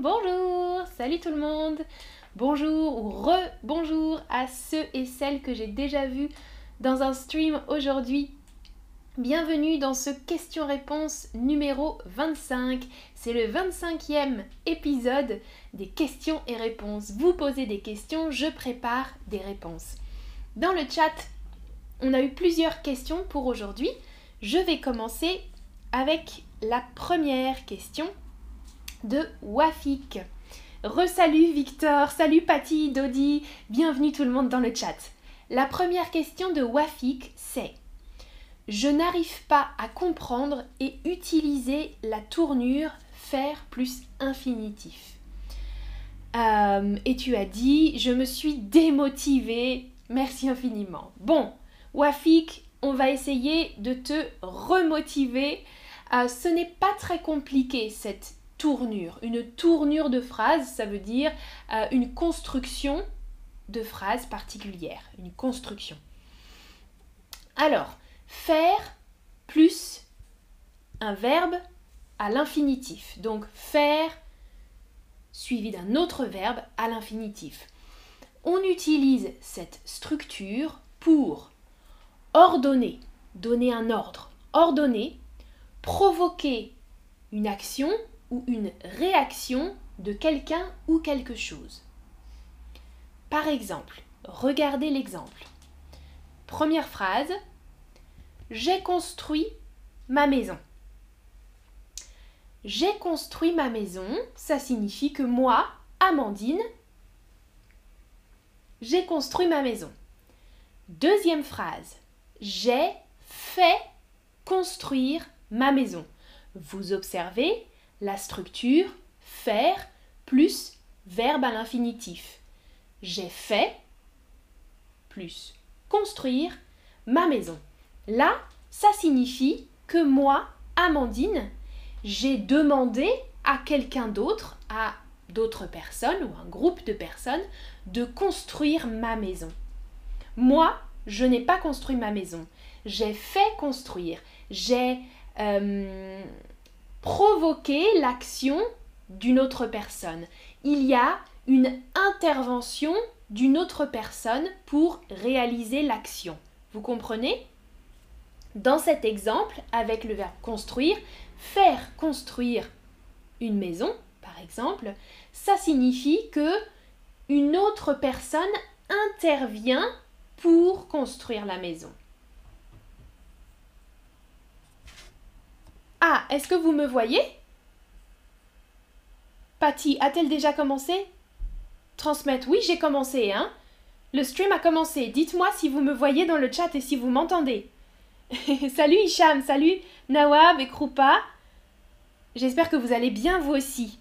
Bonjour, salut tout le monde. Bonjour ou re-bonjour à ceux et celles que j'ai déjà vus dans un stream aujourd'hui. Bienvenue dans ce question-réponse numéro 25. C'est le 25e épisode des questions et réponses. Vous posez des questions, je prépare des réponses. Dans le chat, on a eu plusieurs questions pour aujourd'hui. Je vais commencer avec la première question de Wafik. Resalut Victor, salut Patty, Dodi, bienvenue tout le monde dans le chat. La première question de Wafik, c'est Je n'arrive pas à comprendre et utiliser la tournure faire plus infinitif. Euh, et tu as dit Je me suis démotivée. Merci infiniment. Bon, Wafik, on va essayer de te remotiver. Euh, ce n'est pas très compliqué cette tournure. Une tournure de phrase, ça veut dire euh, une construction de phrases particulière, une construction. Alors, faire plus un verbe à l'infinitif. Donc faire suivi d'un autre verbe à l'infinitif. On utilise cette structure pour ordonner, donner un ordre, ordonner, provoquer une action ou une réaction de quelqu'un ou quelque chose. Par exemple, regardez l'exemple. Première phrase, j'ai construit ma maison. J'ai construit ma maison, ça signifie que moi, Amandine, j'ai construit ma maison. Deuxième phrase, j'ai fait construire ma maison. Vous observez la structure faire plus verbe à l'infinitif j'ai fait plus construire ma maison. Là, ça signifie que moi, Amandine, j'ai demandé à quelqu'un d'autre, à d'autres personnes ou un groupe de personnes, de construire ma maison. Moi, je n'ai pas construit ma maison. J'ai fait construire. J'ai euh, provoqué l'action d'une autre personne. Il y a une intervention d'une autre personne pour réaliser l'action. Vous comprenez? Dans cet exemple, avec le verbe construire, faire construire une maison, par exemple, ça signifie que une autre personne intervient pour construire la maison. Ah, est-ce que vous me voyez? Patty, a-t-elle déjà commencé? Transmettre. Oui, j'ai commencé, hein. Le stream a commencé. Dites-moi si vous me voyez dans le chat et si vous m'entendez. salut Hicham, salut Nawab et Krupa. J'espère que vous allez bien vous aussi.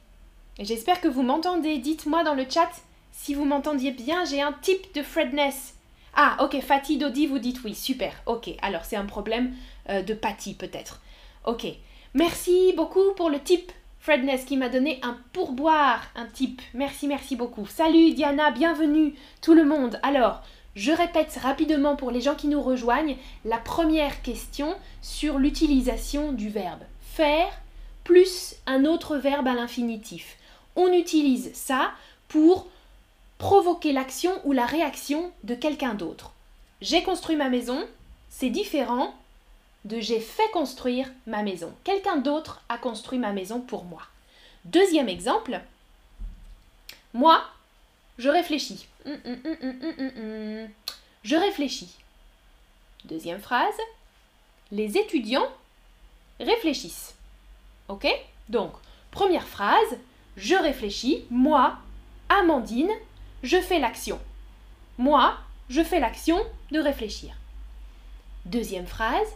J'espère que vous m'entendez. Dites-moi dans le chat si vous m'entendiez bien. J'ai un type de Fredness. Ah, ok, Fatih Dodi, vous dites oui. Super. Ok, alors c'est un problème euh, de Patty peut-être. Ok. Merci beaucoup pour le type Fredness qui m'a donné un pourboire, un type. Merci, merci beaucoup. Salut Diana, bienvenue tout le monde. Alors, je répète rapidement pour les gens qui nous rejoignent la première question sur l'utilisation du verbe faire plus un autre verbe à l'infinitif. On utilise ça pour provoquer l'action ou la réaction de quelqu'un d'autre. J'ai construit ma maison, c'est différent de j'ai fait construire ma maison. Quelqu'un d'autre a construit ma maison pour moi. Deuxième exemple, moi, je réfléchis. Hum, hum, hum, je réfléchis. Deuxième phrase, les étudiants réfléchissent. Ok? Donc, première phrase, je réfléchis, moi, Amandine, je fais l'action. Moi, je fais l'action de réfléchir. Deuxième phrase,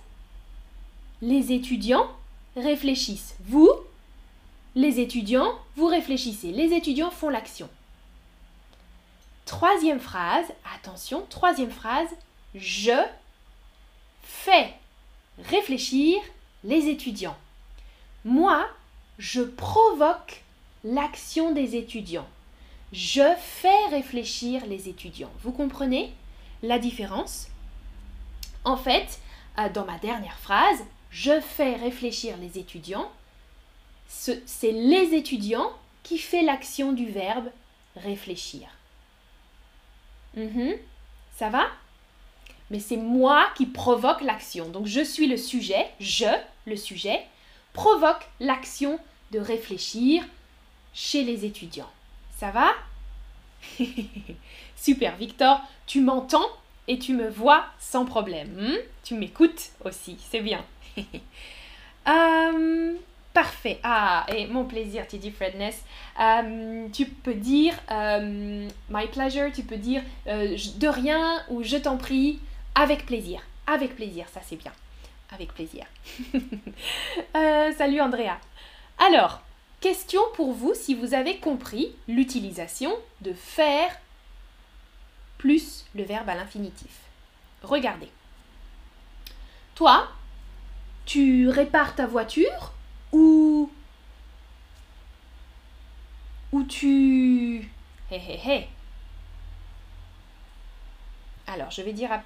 les étudiants réfléchissent. Vous, les étudiants, vous réfléchissez. Les étudiants font l'action. Troisième phrase, attention, troisième phrase, je fais réfléchir les étudiants. Moi, je provoque l'action des étudiants. Je fais réfléchir les étudiants. Vous comprenez la différence? En fait, euh, dans ma dernière phrase, je fais réfléchir les étudiants. C'est les étudiants qui fait l'action du verbe réfléchir. Mhm. Ça va? Mais c'est moi qui provoque l'action. Donc je suis le sujet, je, le sujet, provoque l'action de réfléchir chez les étudiants. Ça va? Super, Victor, tu m'entends et tu me vois sans problème. Hmm? tu m'écoutes aussi, c'est bien. Euh, parfait. Ah, et mon plaisir, tu dis Fredness. Euh, tu peux dire euh, my pleasure, tu peux dire de rien ou je t'en prie, avec plaisir. Avec plaisir, ça c'est bien. Avec plaisir. salut Andrea. Alors, question pour vous si vous avez compris l'utilisation de faire plus le verbe à l'infinitif. Regardez. Toi, tu répares ta voiture ou ou tu hé hé hé. Alors, je vais dire à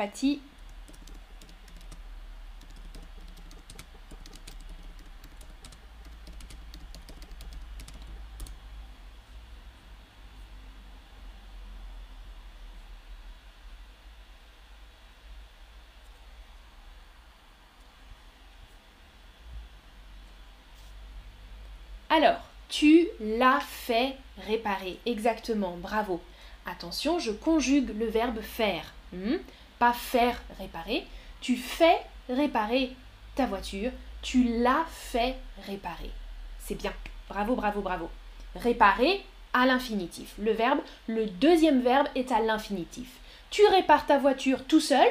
Alors, tu l'as fait réparer. Exactement, bravo. Attention, je conjugue le verbe faire. Hmm? Pas faire réparer. Tu fais réparer ta voiture. Tu l'as fait réparer. C'est bien. Bravo, bravo, bravo. Réparer à l'infinitif. Le verbe, le deuxième verbe est à l'infinitif. Tu répares ta voiture tout seul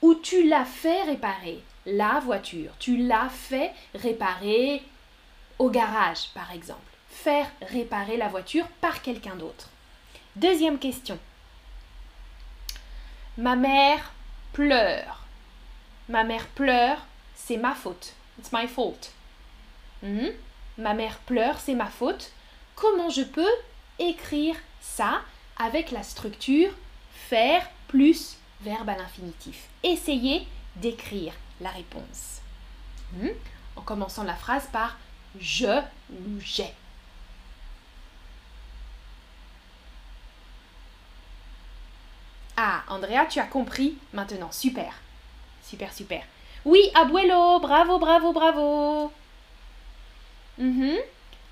ou tu l'as fait réparer la voiture. Tu l'as fait réparer au garage, par exemple. Faire réparer la voiture par quelqu'un d'autre. Deuxième question. Ma mère pleure. Ma mère pleure, c'est ma faute. It's my fault. Hmm? Ma mère pleure, c'est ma faute. Comment je peux écrire ça avec la structure faire plus verbe à l'infinitif? Essayez d'écrire la réponse. Hmm? En commençant la phrase par je ou. Ah, Andrea, tu as compris maintenant. Super. Super, super. Oui, abuelo, bravo, bravo, bravo. Mhm.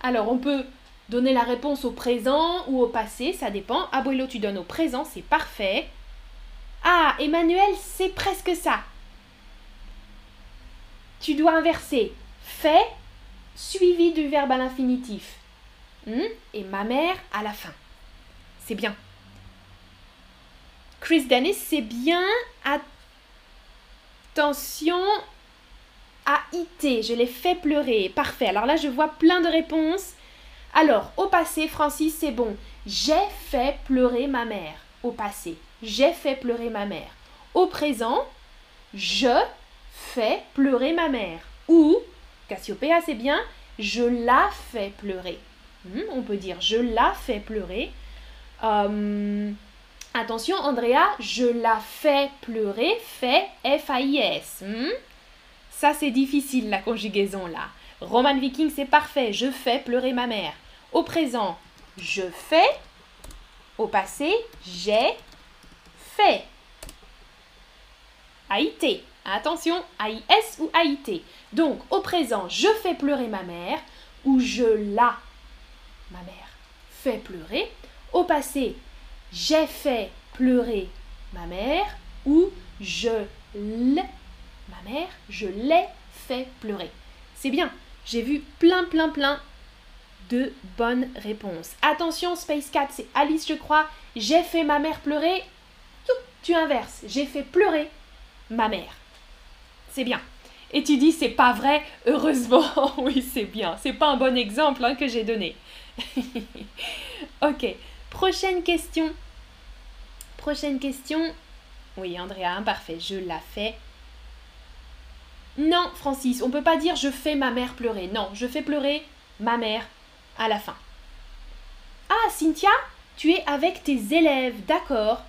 Alors, on peut donner la réponse au présent ou au passé, ça dépend. Abuelo, tu donnes au présent, c'est parfait. Ah, Emmanuel, c'est presque ça. Tu dois inverser. Fait suivi du verbe à l'infinitif. Hmm? Et ma mère à la fin. C'est bien. Chris Dennis, c'est bien. Attention à IT. Je l'ai fait pleurer. Parfait. Alors là, je vois plein de réponses. Alors, au passé, Francis, c'est bon. J'ai fait pleurer ma mère. Au passé. J'ai fait pleurer ma mère. Au présent, je fais pleurer ma mère. Ou C'est bien. Je la fais pleurer. Hmm, on peut dire je la fais pleurer. Hum, attention, Andrea, je la fais pleurer, fait F-A-I-S. Hmm? Ça, c'est difficile, la conjugaison là. Roman Viking, c'est parfait. Je fais pleurer ma mère. Au présent, je fais. Au passé, j'ai fait. A-I-T. Attention, A-I-S ou A-I-T. Donc, au présent, je fais pleurer ma mère ou je la, ma mère, fait pleurer. Au passé, j'ai fait pleurer ma mère ou je l'ai, ma mère, je l'ai fait pleurer. C'est bien, j'ai vu plein, plein, plein de bonnes réponses. Attention, Space Cat, c'est Alice, je crois. J'ai fait ma mère pleurer. Tu inverses. J'ai fait pleurer ma mère. C'est bien. Et tu dis, c'est pas vrai, heureusement. oui, c'est bien. C'est pas un bon exemple hein, que j'ai donné. ok. Prochaine question. Prochaine question. Oui, Andrea, parfait. Je la fais. Non, Francis, on peut pas dire je fais ma mère pleurer. Non, je fais pleurer ma mère à la fin. Ah, Cynthia, tu es avec tes élèves, d'accord.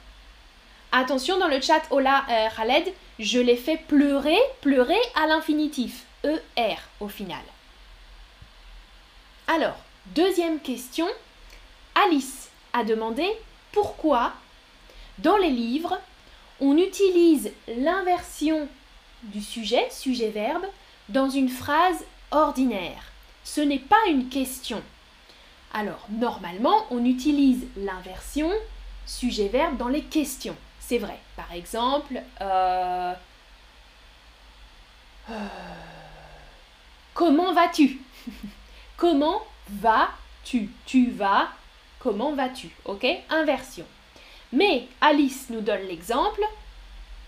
Attention dans le chat, hola euh, Khaled, je l'ai fait pleurer, pleurer à l'infinitif, ER au final. Alors, deuxième question, Alice a demandé pourquoi dans les livres on utilise l'inversion du sujet, sujet-verbe, dans une phrase ordinaire. Ce n'est pas une question. Alors, normalement, on utilise l'inversion sujet-verbe dans les questions. C'est vrai. Par exemple, euh, euh, comment vas-tu? Comment vas-tu? Tu vas, comment vas-tu? Ok? Inversion. Mais Alice nous donne l'exemple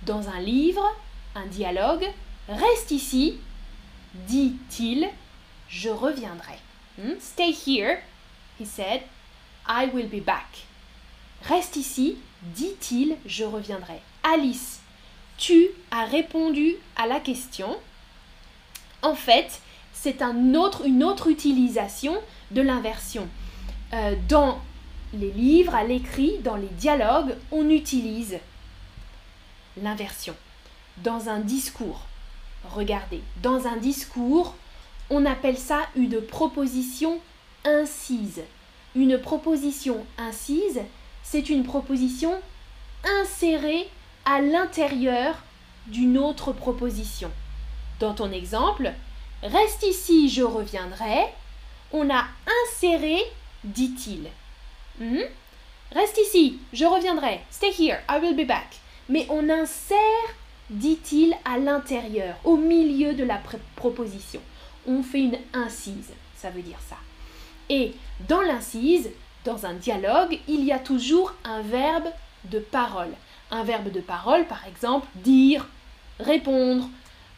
dans un livre, un dialogue. Reste ici, dit-il, je reviendrai. Hmm? Stay here, he said, I will be back. Reste ici, dit-il, je reviendrai. Alice, tu as répondu à la question. En fait, c'est une autre utilisation de l'inversion. Euh, dans les livres, à l'écrit, dans les dialogues, on utilise l'inversion. Dans un discours, regardez, dans un discours, on appelle ça une proposition incise. Une proposition incise, c'est une proposition insérée à l'intérieur d'une autre proposition. Dans ton exemple, reste ici, je reviendrai, on a inséré, dit-il. Hmm? Reste ici, je reviendrai. Stay here, I will be back. Mais on insère, dit-il, à l'intérieur, au milieu de la proposition. On fait une incise, ça veut dire ça. Et dans l'incise, dans un dialogue, il y a toujours un verbe de parole. Un verbe de parole, par exemple, dire, répondre,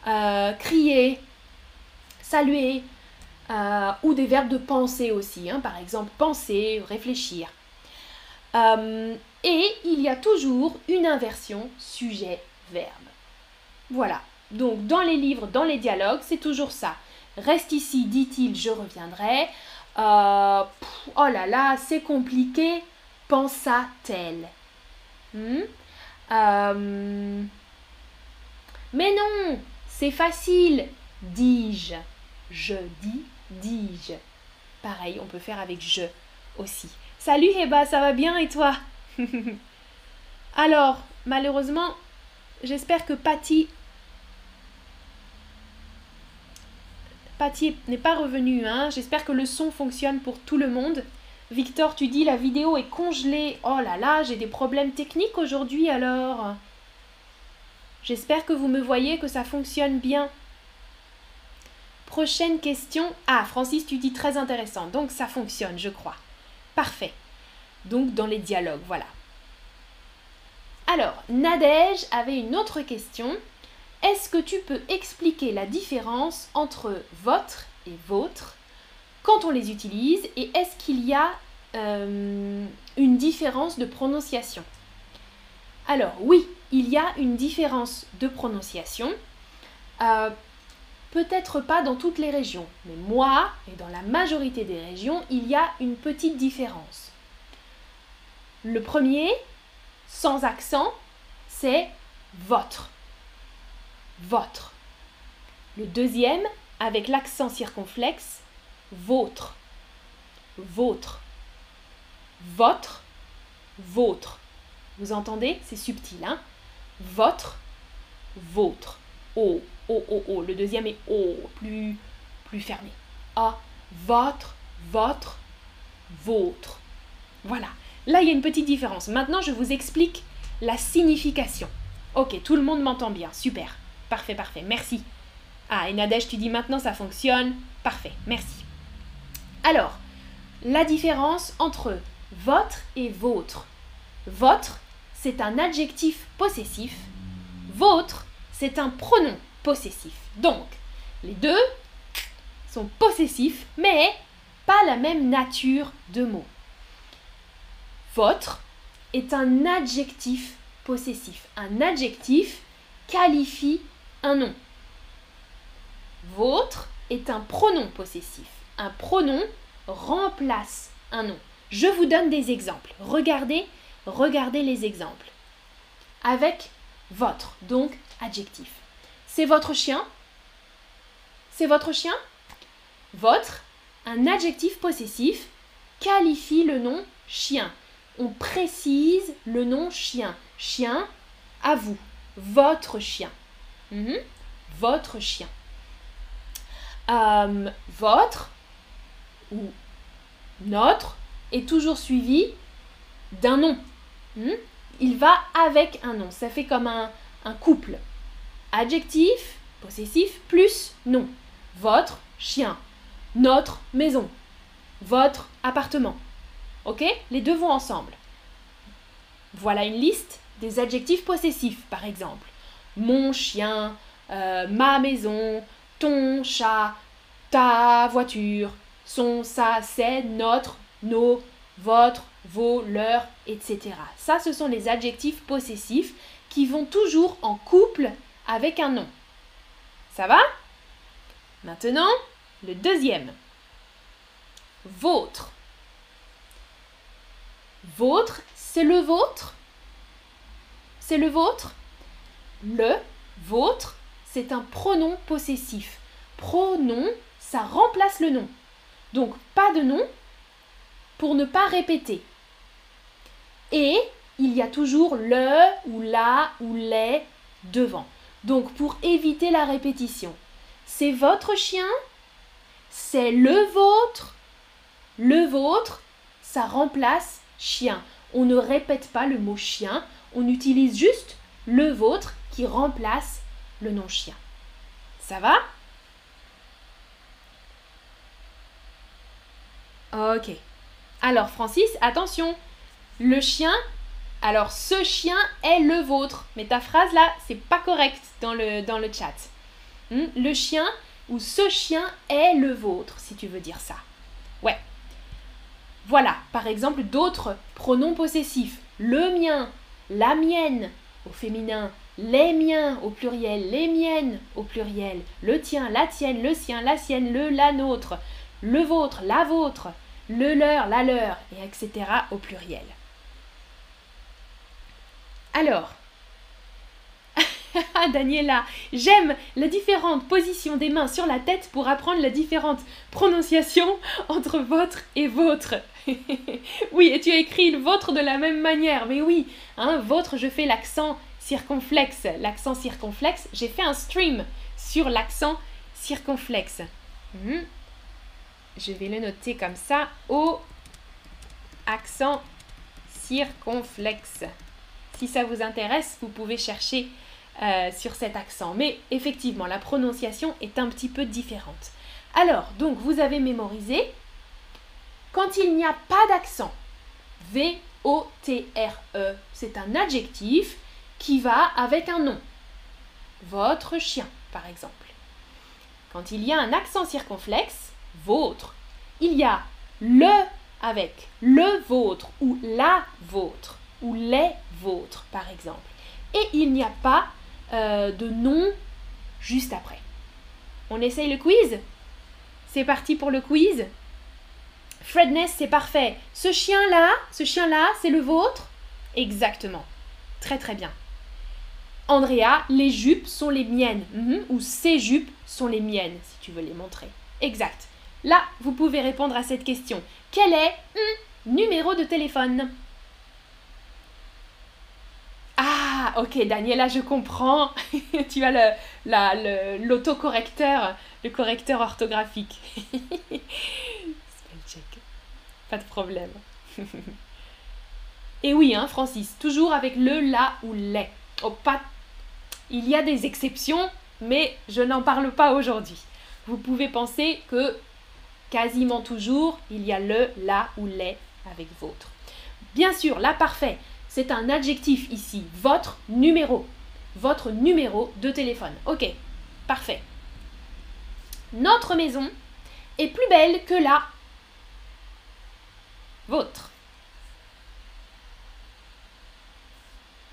euh, crier, saluer, euh, ou des verbes de penser aussi, hein. par exemple penser, réfléchir. Euh, et il y a toujours une inversion sujet-verbe. Voilà, donc dans les livres, dans les dialogues, c'est toujours ça. Reste ici, dit-il, je reviendrai. Euh, oh là là, c'est compliqué, pensa-t-elle. Hmm? mais non, c'est facile, dis-je. Je dis dis-je. Pareil, on peut faire avec je aussi. Salut Heba, ça va bien et toi? Alors, malheureusement, j'espère que Patty Patty n'est pas revenue, hein. J'espère que le son fonctionne pour tout le monde. Victor, tu dis la vidéo est congelée. Oh là là, j'ai des problèmes techniques aujourd'hui alors. J'espère que vous me voyez, que ça fonctionne bien. Prochaine question. Ah, Francis, tu dis très intéressant. Donc ça fonctionne, je crois. Parfait. Donc dans les dialogues, voilà. Alors, Nadège avait une autre question. Est-ce que tu peux expliquer la différence entre votre et vôtre quand on les utilise et est-ce qu'il y a euh, une différence de prononciation? Alors oui, il y a une différence de prononciation. Euh, Peut-être pas dans toutes les régions, mais moi, et dans la majorité des régions, il y a une petite différence. Le premier, sans accent, c'est votre. Votre. Le deuxième, avec l'accent circonflexe, votre. Votre. Votre. Votre. Vous entendez? C'est subtil, hein? Votre. Votre. O. O, O, O. Le deuxième est O, plus, plus fermé. A, votre, votre, votre. Voilà. Là, il y a une petite différence. Maintenant, je vous explique la signification. Ok, tout le monde m'entend bien. Super. Parfait, parfait. Merci. Ah, et Nadège, tu dis maintenant ça fonctionne. Parfait, merci. Alors, la différence entre votre et votre. Votre, c'est un adjectif possessif. Votre, c'est un pronom possessif. Donc, les deux sont possessifs, mais pas la même nature de mots. Votre est un adjectif possessif. Un adjectif qualifie nom. Votre est un pronom possessif. Un pronom remplace un nom. Je vous donne des exemples. Regardez, regardez les exemples. Avec votre. Donc, adjectif. C'est votre chien? C'est votre chien? Votre, un adjectif possessif, qualifie le nom chien. On précise le nom chien. Chien, à vous. Votre chien. Mhm. Votre chien. Euh, votre ou notre est toujours suivi d'un nom. Hmm? Il va avec un nom. Ça fait comme un, un couple. Adjectif, possessif, plus nom. Votre chien. Notre maison. Votre appartement. Ok? Les deux vont ensemble. Voilà une liste des adjectifs possessifs, par exemple. Mon chien, euh, ma maison, ton chat, ta voiture, son, sa, c'est, notre, nos, votre, vos, leur, etc. Ça, ce sont les adjectifs possessifs qui vont toujours en couple avec un nom. Ça va? Maintenant, le deuxième. Votre. Votre, c'est le vôtre? C'est le vôtre? Le, vôtre, c'est un pronom possessif. Pronom, ça remplace le nom. Donc, pas de nom pour ne pas répéter. Et il y a toujours le ou la ou les devant. Donc, pour éviter la répétition, c'est votre chien, c'est le vôtre, le vôtre, ça remplace chien. On ne répète pas le mot chien, on utilise juste le vôtre qui remplace le nom chien. Ça va? Ok. Alors Francis, attention, le chien, alors ce chien est le vôtre. Mais ta phrase là, c'est pas correct dans le, dans le chat. Hmm? Le chien ou ce chien est le vôtre, si tu veux dire ça. Ouais. Voilà, par exemple, d'autres pronoms possessifs. Le mien, la mienne au féminin, les miens au pluriel, les miennes au pluriel, le tien, la tienne, le sien, la sienne, le, la nôtre, le vôtre, la vôtre, le leur, la leur, et etc. au pluriel. Alors, Daniela, j'aime la différente position des mains sur la tête pour apprendre la différente prononciation entre votre et votre. oui, et tu as écrit le vôtre de la même manière, mais oui, hein, votre, je fais l'accent circonflexe. L'accent circonflexe, j'ai fait un stream sur l'accent circonflexe. Hmm. Je vais le noter comme ça, au accent circonflexe. Si ça vous intéresse, vous pouvez chercher euh, sur cet accent. Mais effectivement, la prononciation est un petit peu différente. Alors, donc, vous avez mémorisé, quand il n'y a pas d'accent, V-O-T-R-E, c'est un adjectif qui va avec un nom. Votre chien, par exemple. Quand il y a un accent circonflexe, votre, il y a le avec le vôtre ou la vôtre ou les vôtres, par exemple. Et il n'y a pas euh, de nom juste après. On essaye le quiz? C'est parti pour le quiz? Fredness, c'est parfait. Ce chien-là, ce chien-là, c'est le vôtre? Exactement. Très très bien. Andrea, les jupes sont les miennes. Mhm. Ou ces jupes sont les miennes, si tu veux les montrer. Exact. Là, vous pouvez répondre à cette question. Quel est numéro de téléphone? Ah, ok, Daniela, je comprends. tu as l'autocorrecteur, le, le correcteur orthographique. Spell check. Pas de problème. Et oui, hein, Francis, toujours avec le, la ou les. Oh, pas... Il y a des exceptions, mais je n'en parle pas aujourd'hui. Vous pouvez penser que quasiment toujours, il y a le, la ou les avec votre. Bien sûr, la parfait, c'est un adjectif ici. Votre numéro. Votre numéro de téléphone. Ok, parfait. Notre maison est plus belle que la vôtre.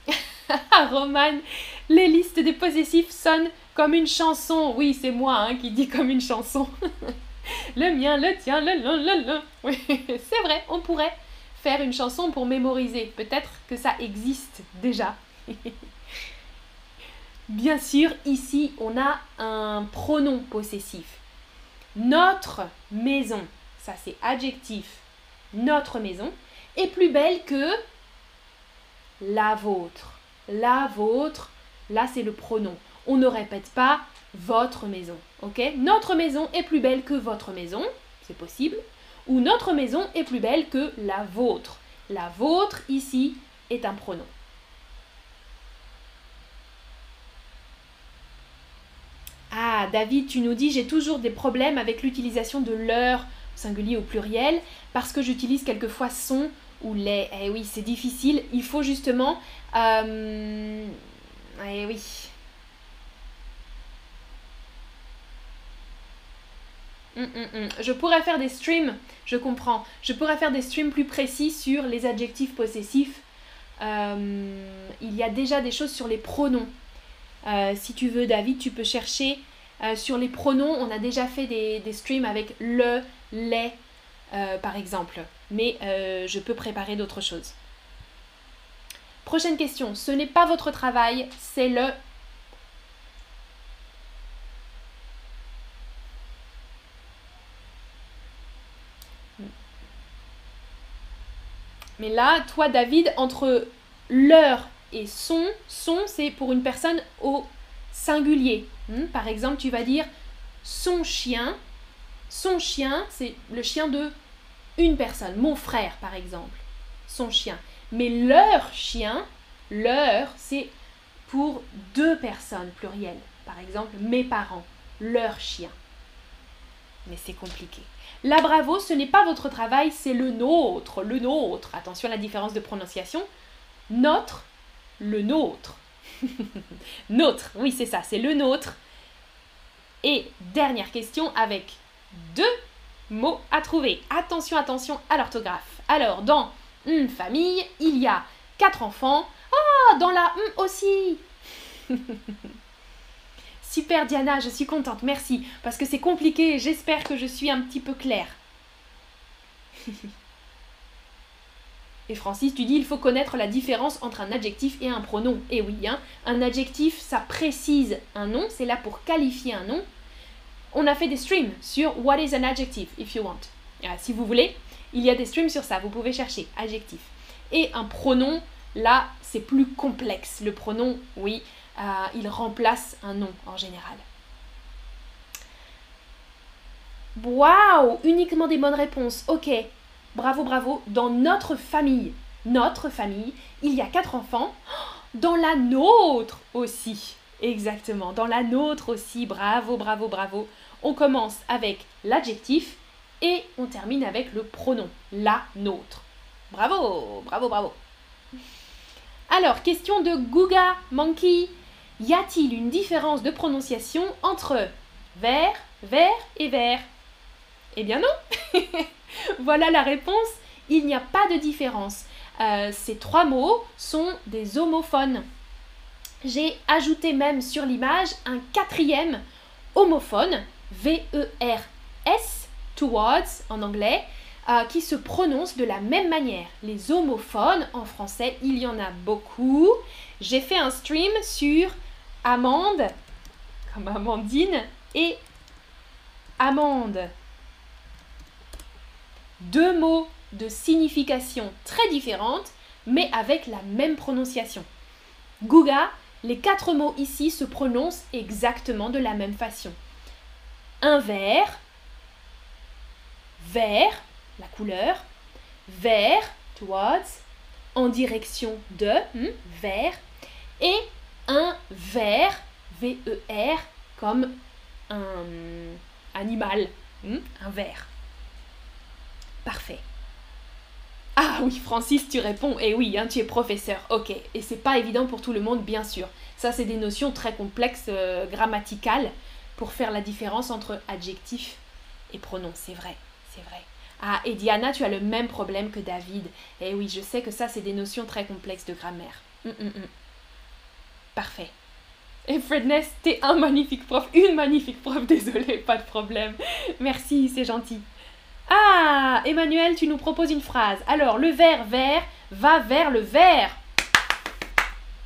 Roman, les listes des possessifs sonnent comme une chanson. Oui, c'est moi hein, qui dis comme une chanson. le mien, le tien, le le le le. Oui, c'est vrai, on pourrait faire une chanson pour mémoriser. Peut-être que ça existe déjà. Bien sûr, ici, on a un pronom possessif. Notre maison, ça c'est adjectif. Notre maison est plus belle que la vôtre. La vôtre, là c'est le pronom. On ne répète pas votre maison, ok? Notre maison est plus belle que votre maison, c'est possible. Ou notre maison est plus belle que la vôtre. La vôtre ici est un pronom. Ah, David, tu nous dis j'ai toujours des problèmes avec l'utilisation de leur singulier au pluriel parce que j'utilise quelquefois son ou les. Eh oui, c'est difficile. Il faut justement. Euh, eh oui. Hum, hum, hum. Je pourrais faire des streams, je comprends. Je pourrais faire des streams plus précis sur les adjectifs possessifs. Euh, il y a déjà des choses sur les pronoms. Euh, si tu veux, David, tu peux chercher euh, sur les pronoms. On a déjà fait des, streams avec le, les, par exemple. Mais je peux préparer d'autres choses. Prochaine question. Ce n'est pas votre travail, c'est le... Mais là, toi, David, entre leur et son, son, c'est pour une personne au singulier. Hmm, par exemple, tu vas dire son chien. Son chien, c'est le chien de une personne, mon frère par exemple. Son chien. Mais leur chien, leur, c'est pour deux personnes plurielles. Par exemple, mes parents, leur chien. Mais c'est compliqué. La bravo, ce n'est pas votre travail, c'est le nôtre, le nôtre. Attention à la différence de prononciation. Notre, le nôtre. nôtre, oui c'est ça, c'est le nôtre. Et dernière question avec deux mots à trouver. Attention, attention à l'orthographe. Alors, dans famille, il y a quatre enfants. Ah, dans la aussi. Super Diana, je suis contente, merci. Parce que c'est compliqué, j'espère que je suis un petit peu claire. Et Francis, tu dis il faut connaître la différence entre un adjectif et un pronom. Et oui, hein, un adjectif, ça précise un nom, c'est là pour qualifier un nom. On a fait des streams sur What is an adjective, if you want. Ah, si vous voulez, il y a des streams sur ça, vous pouvez chercher adjectif. Et un pronom, là, c'est plus complexe. Le pronom, oui, euh, il remplace un nom en général. Waouh Uniquement des bonnes réponses. Ok, Bravo, bravo. Dans notre famille, notre famille, il y a quatre enfants. Dans la nôtre aussi. Exactement. Dans la nôtre aussi. Bravo, bravo, bravo. On commence avec l'adjectif et on termine avec le pronom. La nôtre. Bravo, bravo, bravo. Alors, question de Guga Monkey. Y a-t-il une différence de prononciation entre vert, vert et vert? Eh bien non voilà la réponse. Il n'y a pas de différence. Euh, ces trois mots sont des homophones. J'ai ajouté même sur l'image un quatrième homophone, V-E-R-S, towards en anglais, euh, qui se prononce de la même manière. Les homophones en français, il y en a beaucoup. J'ai fait un stream sur amande, comme Amandine, et amande deux mots de signification très différentes, mais avec la même prononciation. Guga, les quatre mots ici se prononcent exactement de la même façon. Un vert, vert, la couleur, vert, towards, en direction de, hmm, vert, et un V-E-R, comme un animal, hmm, un vert. Parfait. Ah oui, Francis, tu réponds. Eh oui, hein, tu es professeur. Ok. Et c'est pas évident pour tout le monde, bien sûr. Ça, c'est des notions très complexes, euh, grammaticales, pour faire la différence entre adjectif et pronom. C'est vrai, c'est vrai. Ah, et Diana, tu as le même problème que David. Eh oui, je sais que ça, c'est des notions très complexes de grammaire. Hum, hum, hum. Parfait. Et Fredness, t'es un magnifique prof, une magnifique prof, désolé, pas de problème. Merci, c'est gentil. Ah, Emmanuel, tu nous proposes une phrase. Alors, le vert vert va vers le vert.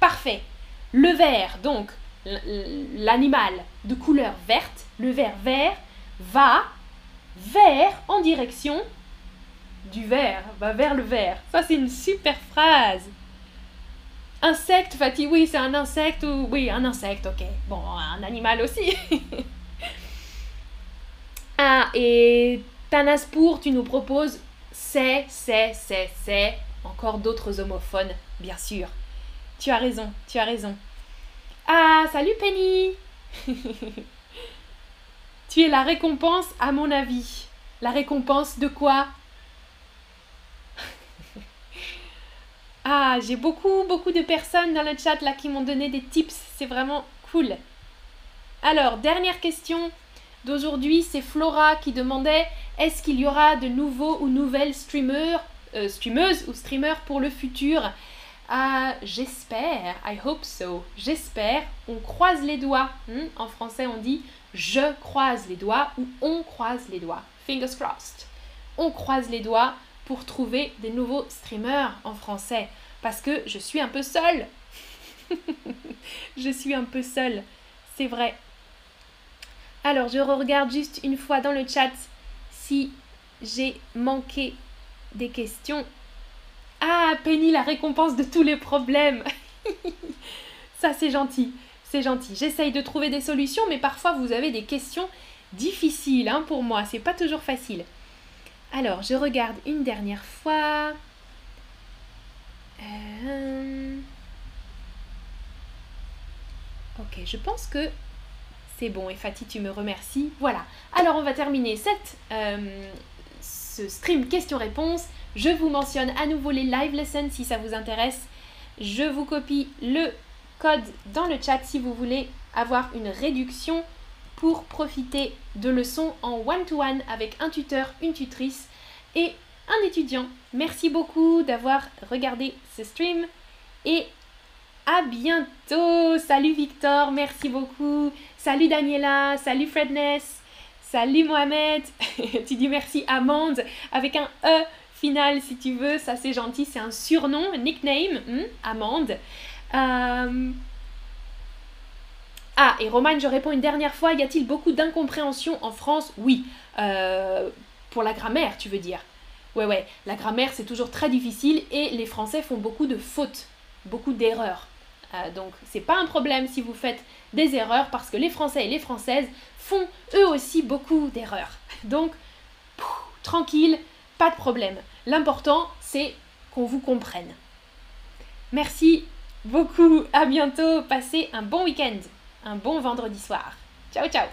Parfait. Le vert, donc, l'animal de couleur verte, le ver vert, va vers en direction du vert, va vers le vert. Ça, c'est une super phrase. Insecte, Fatih, oui, c'est un insecte ou... Oui, un insecte, ok. Bon, un animal aussi. ah, et Tanaspour, tu nous proposes c'est, c'est, c'est, c'est. Encore d'autres homophones, bien sûr. Tu as raison, tu as raison. Ah, salut Penny Tu es la récompense à mon avis. La récompense de quoi? Ah, j'ai beaucoup, beaucoup de personnes dans le chat là qui m'ont donné des tips. C'est vraiment cool. Alors, dernière question d'aujourd'hui, c'est Flora qui demandait est-ce qu'il y aura de nouveaux ou nouvelles streamers, euh, streameuses ou streamers pour le futur? Ah, J'espère, I hope so. J'espère, on croise les doigts. Hmm? En français, on dit je croise les doigts ou on croise les doigts. Fingers crossed. On croise les doigts pour trouver des nouveaux streamers en français. Parce que je suis un peu seule. je suis un peu seule. C'est vrai. Alors, je regarde juste une fois dans le chat si j'ai manqué des questions. Ah, Penny, la récompense de tous les problèmes. Ça, c'est gentil. C'est gentil. J'essaye de trouver des solutions, mais parfois vous avez des questions difficiles hein, pour moi. C'est pas toujours facile. Alors, je regarde une dernière fois. Euh, ok, je pense que c'est bon. Et Fatih, tu me remercies. Voilà. Alors, on va terminer cette, euh, ce stream questions-réponses. Je vous mentionne à nouveau les live lessons si ça vous intéresse. Je vous copie le code dans le chat si vous voulez avoir une réduction pour profiter de leçons en one-to-one avec un tuteur, une tutrice et un étudiant. Merci beaucoup d'avoir regardé ce stream et à bientôt. Salut Victor, merci beaucoup. Salut Daniela, salut Fredness, salut Mohamed. tu dis merci Amande avec un E final si tu veux, ça c'est gentil, c'est un surnom, nickname, hmm, Amande. Euh, ah, et Romane, je réponds une dernière fois, y a-t-il beaucoup d'incompréhension en France? Oui. Euh, pour la grammaire, tu veux dire? Ouais, ouais, la grammaire c'est toujours très difficile et les Français font beaucoup de fautes, beaucoup d'erreurs. Euh, donc c'est pas un problème si vous faites des erreurs parce que les Français et les Françaises font eux aussi beaucoup d'erreurs. Donc, tranquille, pas de problème. L'important c'est qu'on vous comprenne. Merci beaucoup, à bientôt, passez un bon week-end. Un bon vendredi soir. Ciao ciao